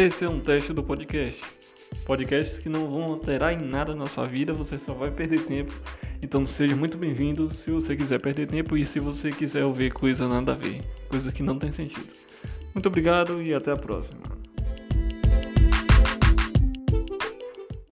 Esse é um teste do podcast. Podcasts que não vão alterar em nada na sua vida, você só vai perder tempo. Então seja muito bem-vindo se você quiser perder tempo e se você quiser ouvir coisa nada a ver, coisa que não tem sentido. Muito obrigado e até a próxima.